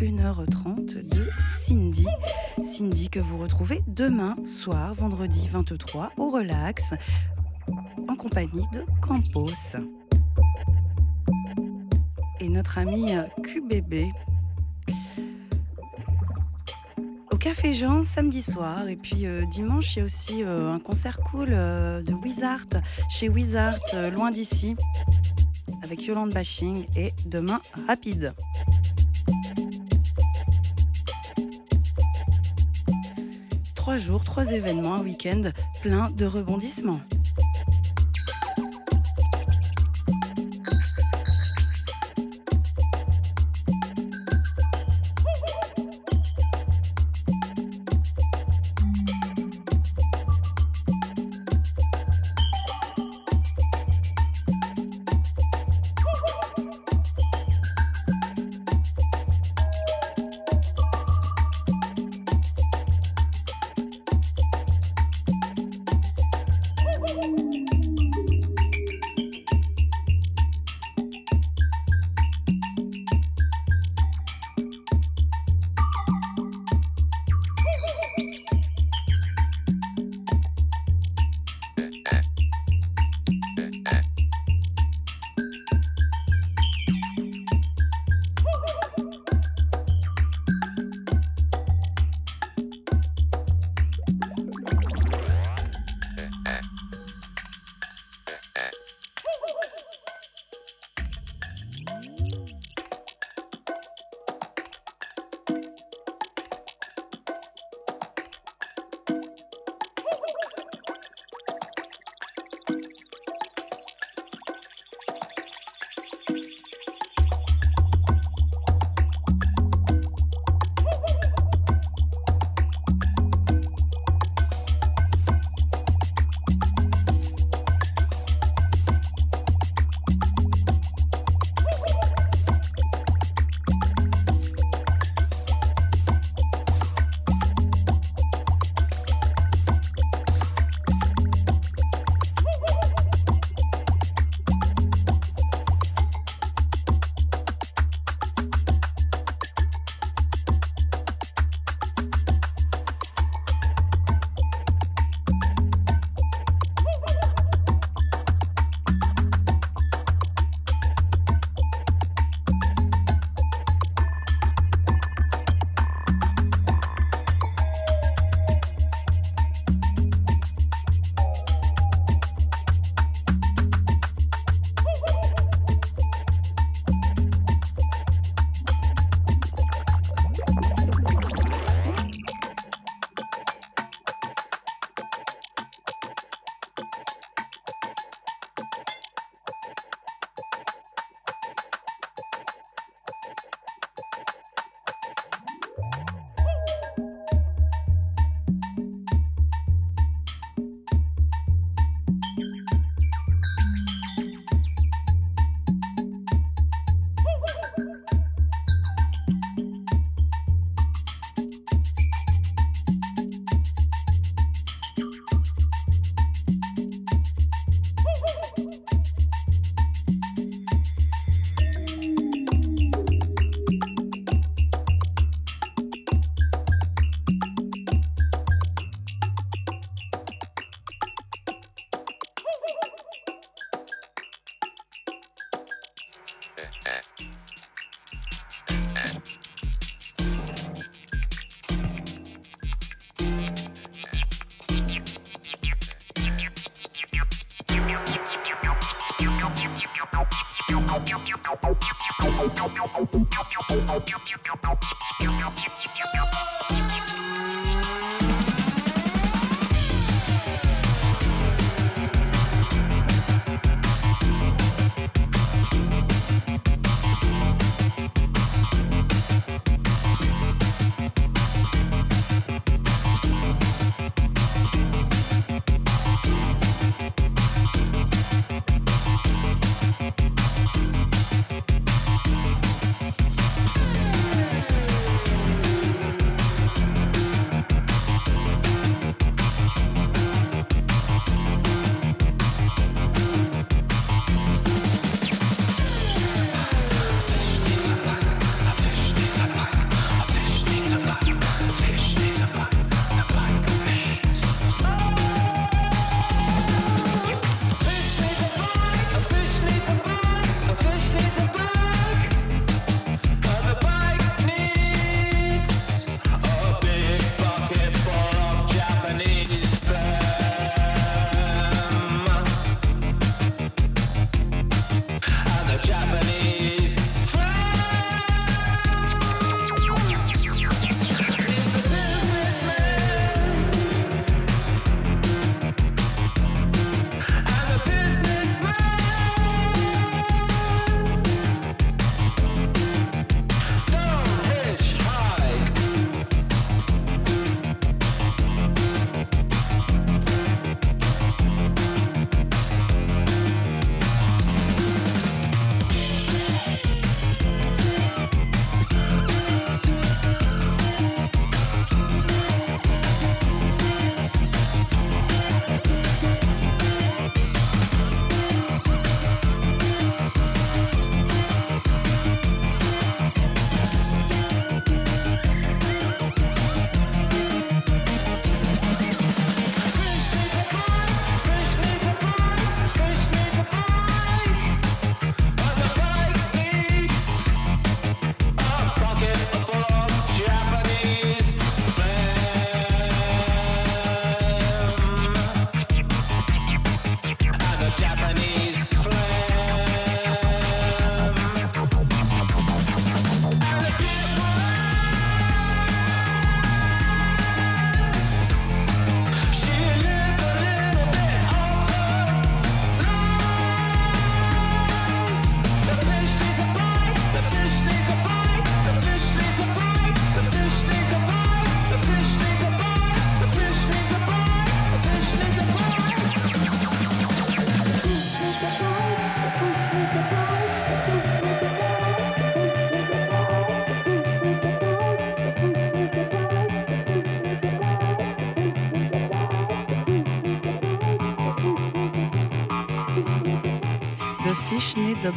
1h30 de Cindy. Cindy que vous retrouvez demain soir, vendredi 23, au relax, en compagnie de Campos. Et notre ami QBB au Café Jean samedi soir et puis euh, dimanche il y a aussi euh, un concert cool euh, de Wizard chez Wizard loin d'ici avec Yolande Bashing et demain rapide. Trois jours, trois événements, un week-end plein de rebondissements.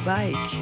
Bike.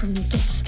comme une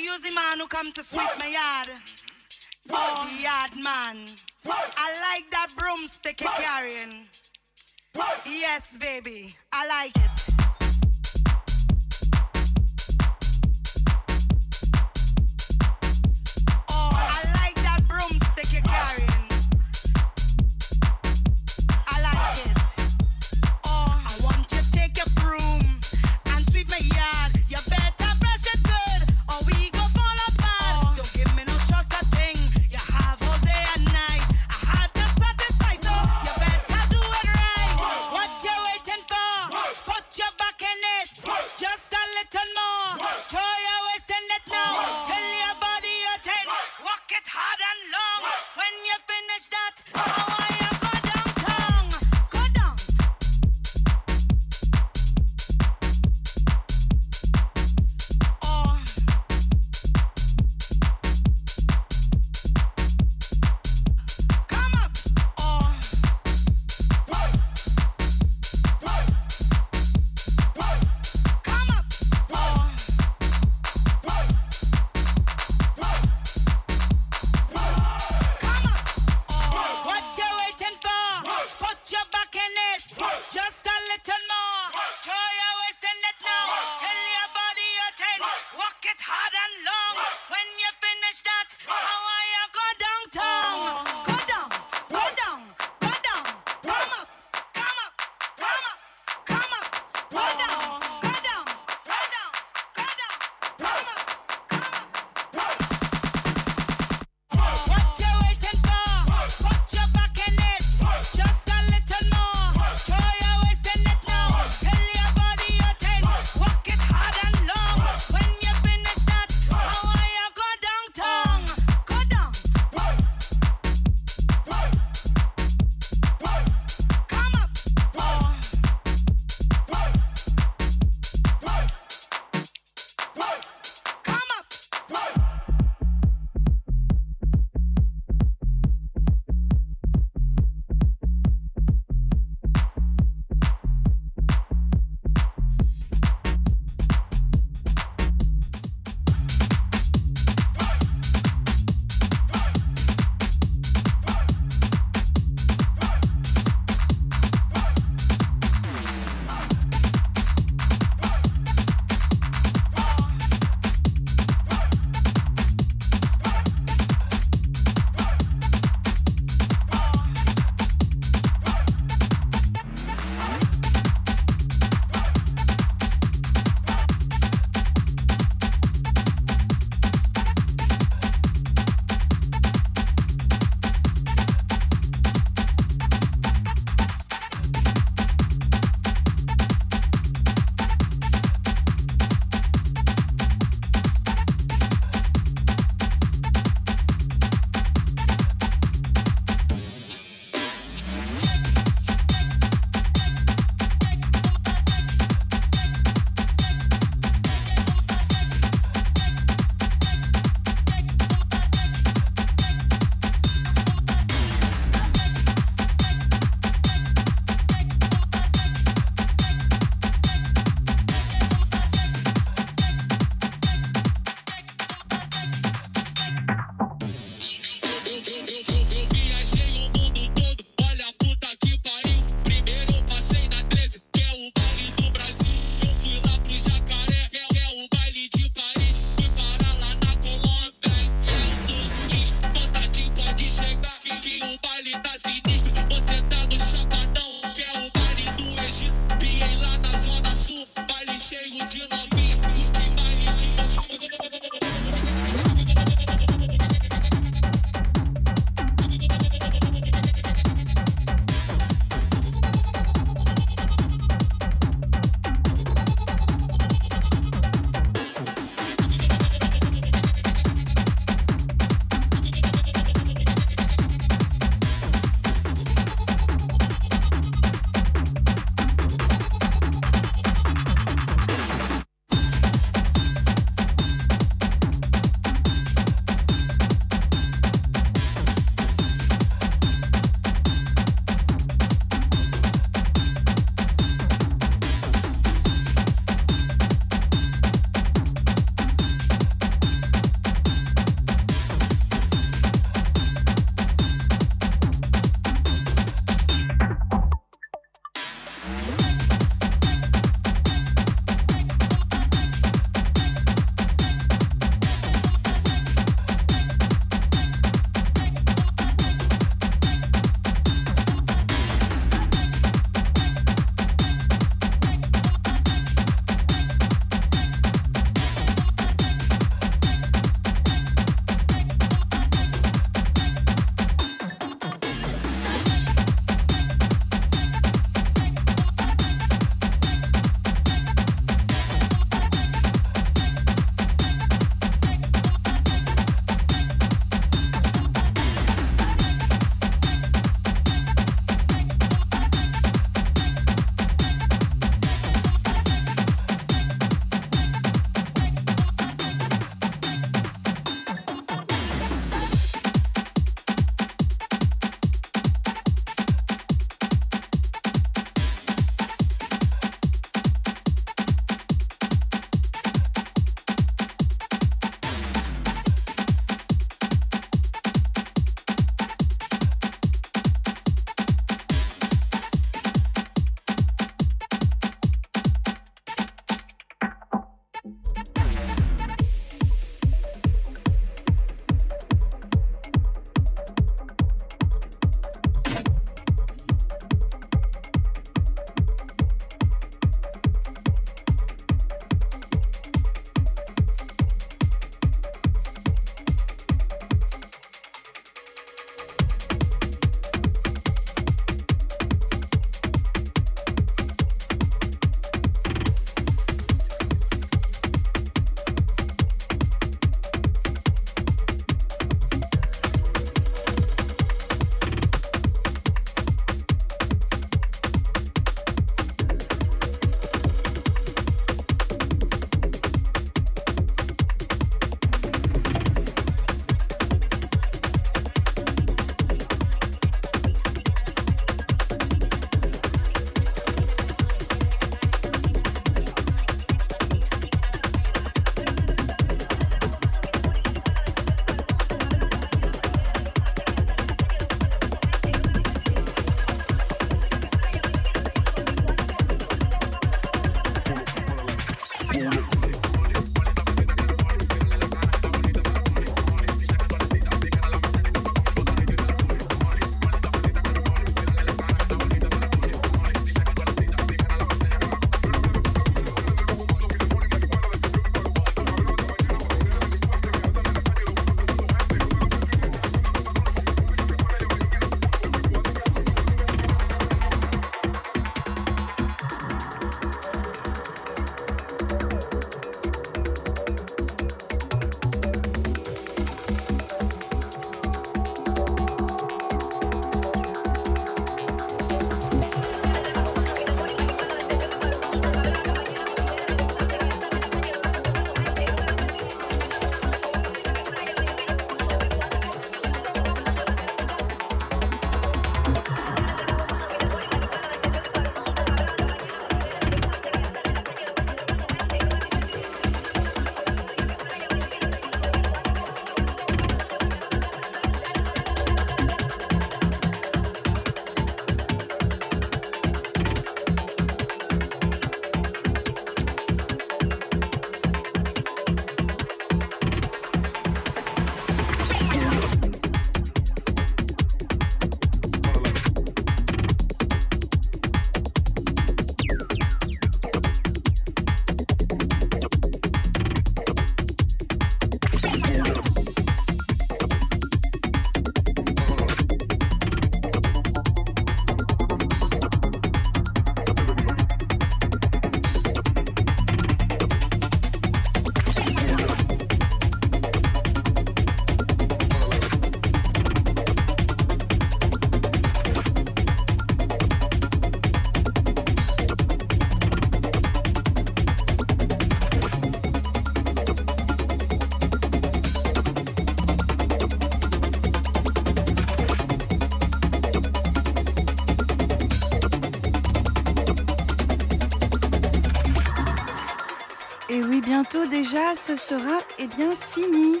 ce sera eh bien fini.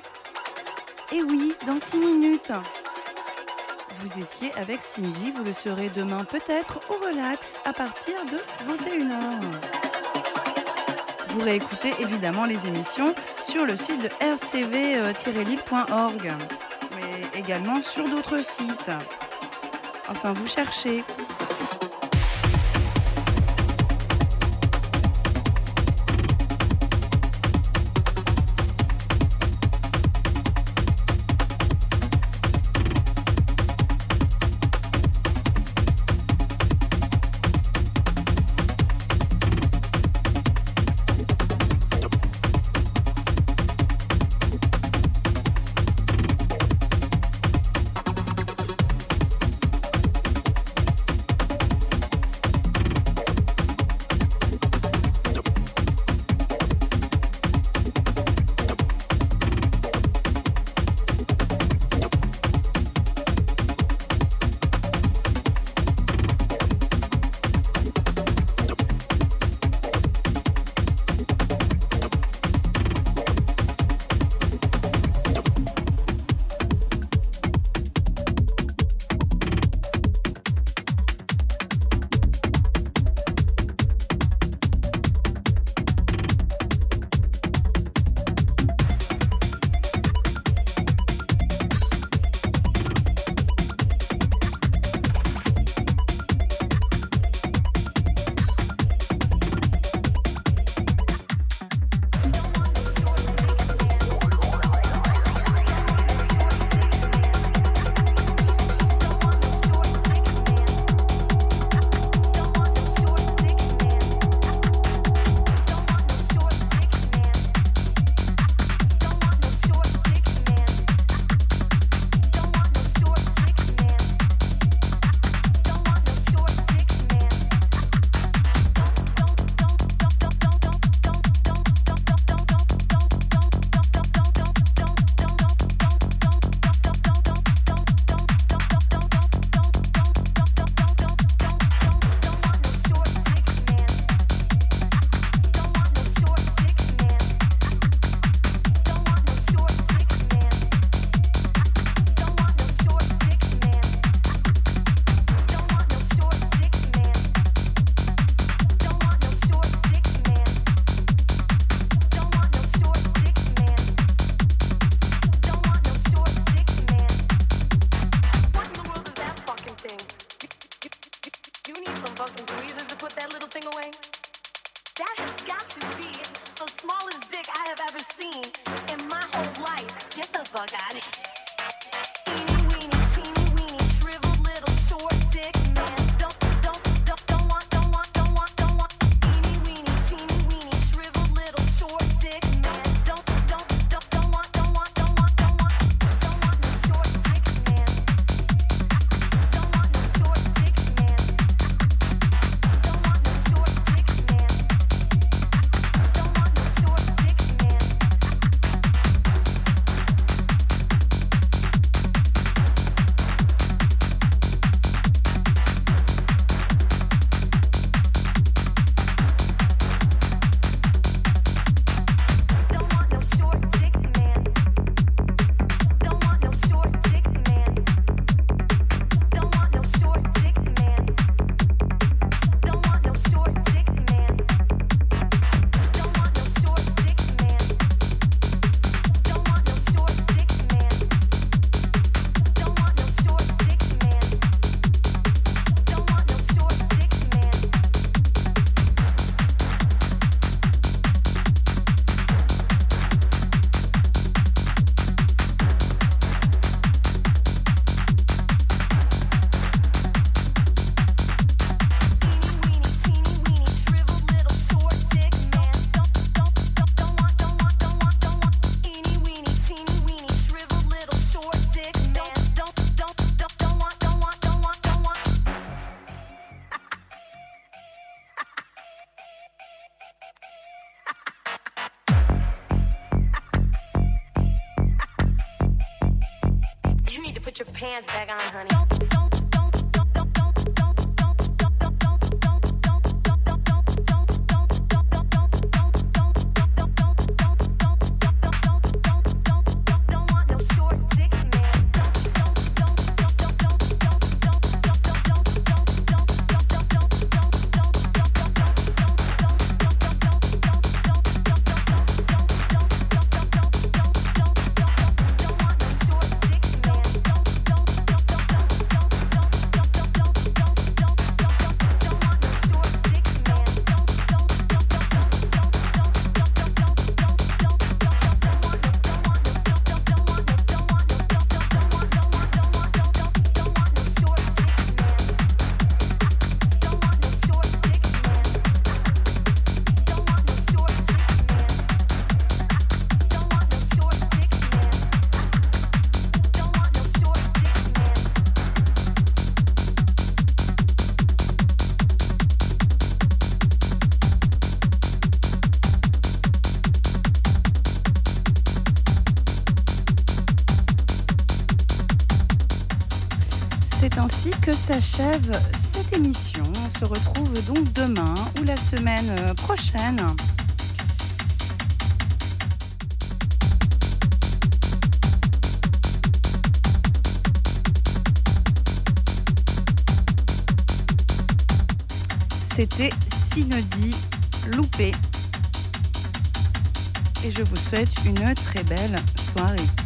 Et oui, dans 6 minutes. Vous étiez avec Cindy, vous le serez demain peut-être au relax à partir de 21h. Vous réécoutez évidemment les émissions sur le site de rcv-lille.org, mais également sur d'autres sites. Enfin, vous cherchez pants back on, honey. S'achève cette émission. On se retrouve donc demain ou la semaine prochaine. C'était Synodie Loupé. Et je vous souhaite une très belle soirée.